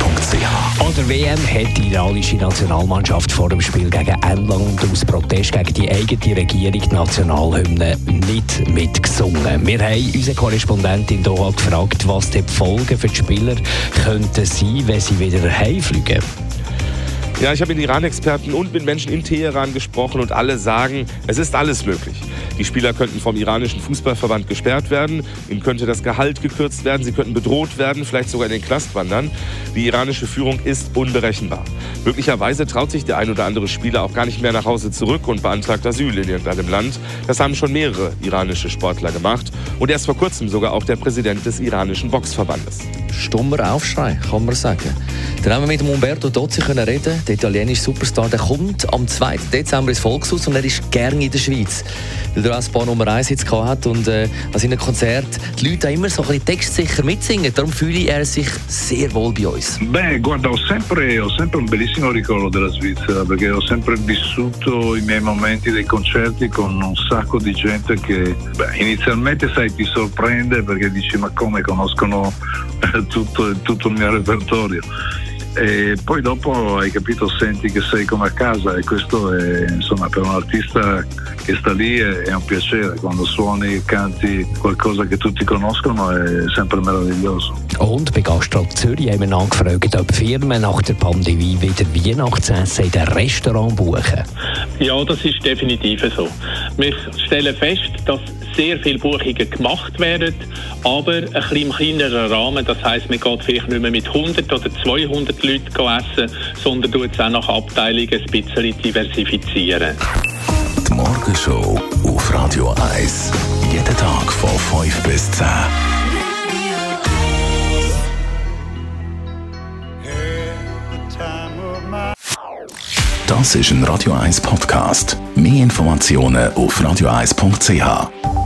An der WM hat die iranische Nationalmannschaft vor dem Spiel gegen England aus Protest gegen die eigene Regierung die Nationalhymne nicht mitgesungen. Wir haben unsere Korrespondentin in Doha gefragt, was die Folgen für die Spieler könnten sein, wenn sie wieder heimfliegen. Ja, ich habe mit Iran-Experten und mit Menschen in Teheran gesprochen und alle sagen, es ist alles möglich. Die Spieler könnten vom iranischen Fußballverband gesperrt werden, ihnen könnte das Gehalt gekürzt werden, sie könnten bedroht werden, vielleicht sogar in den Knast wandern. Die iranische Führung ist unberechenbar. Möglicherweise traut sich der ein oder andere Spieler auch gar nicht mehr nach Hause zurück und beantragt Asyl in irgendeinem Land. Das haben schon mehrere iranische Sportler gemacht und erst vor kurzem sogar auch der Präsident des iranischen Boxverbandes. Stummer Aufschrei, kann man sagen. Dann haben wir mit Umberto Dozzi reden. Der italienische Superstar der kommt am 2. Dezember ins Volkshaus und er ist gerne in der Schweiz. Weil er als Paar Nummer 1 jetzt hat und äh, an seinen Konzert die Leute immer so ein bisschen textsicher mitsingen. Darum fühle er sich sehr wohl bei uns. Beh, guarda, ho sempre, ho sempre un bellissimo ricordo della Svizzera perché ho sempre vissuto i miei momenti dei concerti con un sacco di gente che beh, inizialmente sai, ti sorprende perché dici ma come conoscono tutto, tutto il mio repertorio e poi dopo hai capito, senti che sei come a casa e questo è, insomma, per un artista che sta lì è, è un piacere, quando suoni e canti qualcosa che tutti conoscono è sempre meraviglioso. Und bei Gastro Zürich haben wir nachgefragt, ob Firmen nach der Pandemie wieder Weihnachtsessen in den Restaurant buchen. Ja, das ist definitiv so. Wir stellen fest, dass sehr viele Buchungen gemacht werden, aber ein bisschen im kleineren Rahmen. Das heisst, man geht vielleicht nicht mehr mit 100 oder 200 Leuten essen, sondern tut es auch nach Abteilungen ein bisschen diversifizieren. Die Morgenshow auf Radio 1. Jeden Tag von 5 bis 10. Das ist ein Radio 1 Podcast. Mehr Informationen auf radio1.ch.